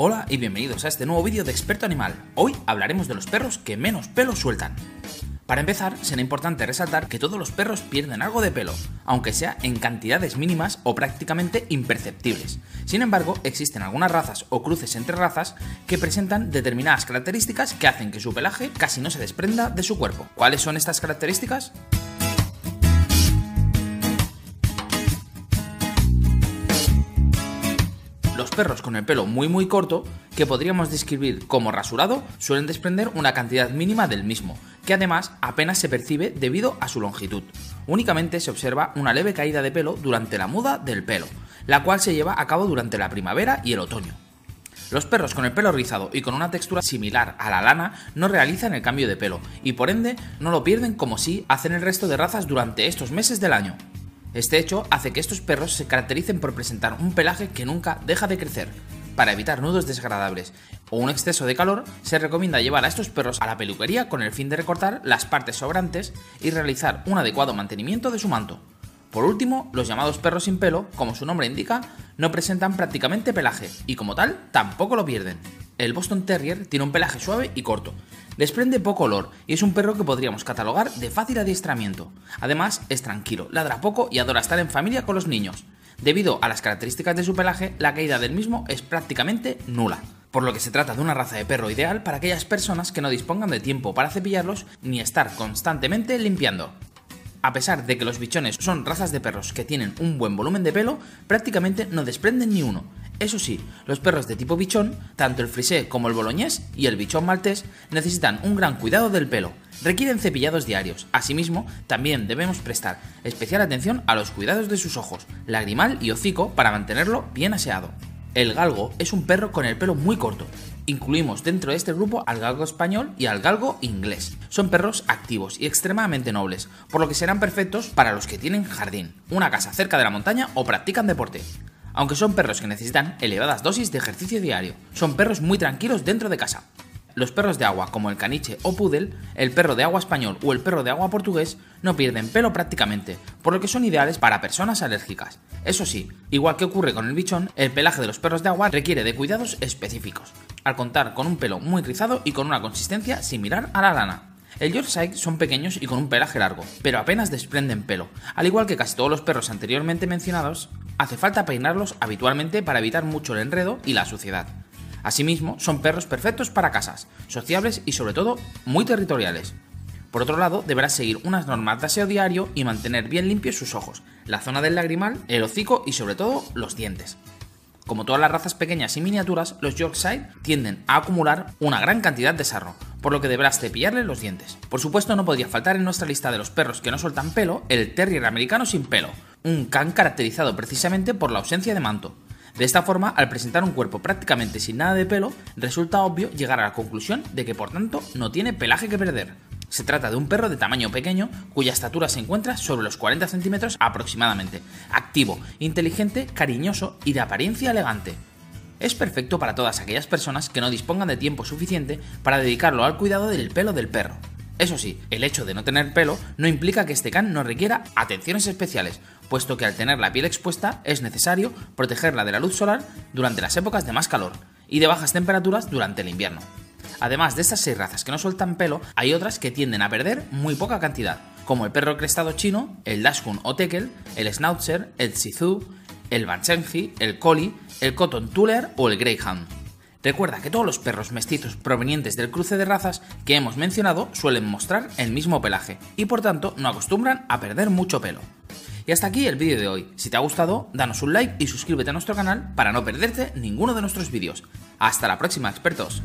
Hola y bienvenidos a este nuevo vídeo de Experto Animal. Hoy hablaremos de los perros que menos pelo sueltan. Para empezar, será importante resaltar que todos los perros pierden algo de pelo, aunque sea en cantidades mínimas o prácticamente imperceptibles. Sin embargo, existen algunas razas o cruces entre razas que presentan determinadas características que hacen que su pelaje casi no se desprenda de su cuerpo. ¿Cuáles son estas características? Los perros con el pelo muy muy corto, que podríamos describir como rasurado, suelen desprender una cantidad mínima del mismo, que además apenas se percibe debido a su longitud. Únicamente se observa una leve caída de pelo durante la muda del pelo, la cual se lleva a cabo durante la primavera y el otoño. Los perros con el pelo rizado y con una textura similar a la lana no realizan el cambio de pelo y por ende no lo pierden como si hacen el resto de razas durante estos meses del año. Este hecho hace que estos perros se caractericen por presentar un pelaje que nunca deja de crecer. Para evitar nudos desagradables o un exceso de calor, se recomienda llevar a estos perros a la peluquería con el fin de recortar las partes sobrantes y realizar un adecuado mantenimiento de su manto. Por último, los llamados perros sin pelo, como su nombre indica, no presentan prácticamente pelaje y como tal tampoco lo pierden. El Boston Terrier tiene un pelaje suave y corto, desprende poco olor y es un perro que podríamos catalogar de fácil adiestramiento. Además, es tranquilo, ladra poco y adora estar en familia con los niños. Debido a las características de su pelaje, la caída del mismo es prácticamente nula por lo que se trata de una raza de perro ideal para aquellas personas que no dispongan de tiempo para cepillarlos ni estar constantemente limpiando. A pesar de que los bichones son razas de perros que tienen un buen volumen de pelo, prácticamente no desprenden ni uno. Eso sí, los perros de tipo bichón, tanto el frisé como el boloñés y el bichón maltés, necesitan un gran cuidado del pelo. Requieren cepillados diarios. Asimismo, también debemos prestar especial atención a los cuidados de sus ojos, lagrimal y hocico para mantenerlo bien aseado. El galgo es un perro con el pelo muy corto. Incluimos dentro de este grupo al galgo español y al galgo inglés. Son perros activos y extremadamente nobles, por lo que serán perfectos para los que tienen jardín, una casa cerca de la montaña o practican deporte. Aunque son perros que necesitan elevadas dosis de ejercicio diario, son perros muy tranquilos dentro de casa. Los perros de agua, como el caniche o poodle, el perro de agua español o el perro de agua portugués, no pierden pelo prácticamente, por lo que son ideales para personas alérgicas. Eso sí, igual que ocurre con el bichón, el pelaje de los perros de agua requiere de cuidados específicos, al contar con un pelo muy rizado y con una consistencia similar a la lana. El Yorkshire son pequeños y con un pelaje largo, pero apenas desprenden pelo. Al igual que casi todos los perros anteriormente mencionados, hace falta peinarlos habitualmente para evitar mucho el enredo y la suciedad. Asimismo, son perros perfectos para casas, sociables y sobre todo muy territoriales. Por otro lado, deberás seguir unas normas de aseo diario y mantener bien limpios sus ojos, la zona del lagrimal, el hocico y sobre todo los dientes. Como todas las razas pequeñas y miniaturas, los Yorkshire tienden a acumular una gran cantidad de sarro, por lo que deberás cepillarle los dientes. Por supuesto, no podría faltar en nuestra lista de los perros que no sueltan pelo el Terrier americano sin pelo, un can caracterizado precisamente por la ausencia de manto. De esta forma, al presentar un cuerpo prácticamente sin nada de pelo, resulta obvio llegar a la conclusión de que por tanto no tiene pelaje que perder. Se trata de un perro de tamaño pequeño, cuya estatura se encuentra sobre los 40 centímetros aproximadamente, activo, inteligente, cariñoso y de apariencia elegante. Es perfecto para todas aquellas personas que no dispongan de tiempo suficiente para dedicarlo al cuidado del pelo del perro. Eso sí, el hecho de no tener pelo no implica que este can no requiera atenciones especiales, puesto que al tener la piel expuesta es necesario protegerla de la luz solar durante las épocas de más calor y de bajas temperaturas durante el invierno. Además de estas seis razas que no sueltan pelo, hay otras que tienden a perder muy poca cantidad, como el perro crestado chino, el Dachshund o Tekel, el Schnauzer, el Shih el Banshenji, el Collie, el Cotton Tuller o el Greyhound. Recuerda que todos los perros mestizos provenientes del cruce de razas que hemos mencionado suelen mostrar el mismo pelaje y por tanto no acostumbran a perder mucho pelo. Y hasta aquí el vídeo de hoy. Si te ha gustado, danos un like y suscríbete a nuestro canal para no perderte ninguno de nuestros vídeos. Hasta la próxima, expertos.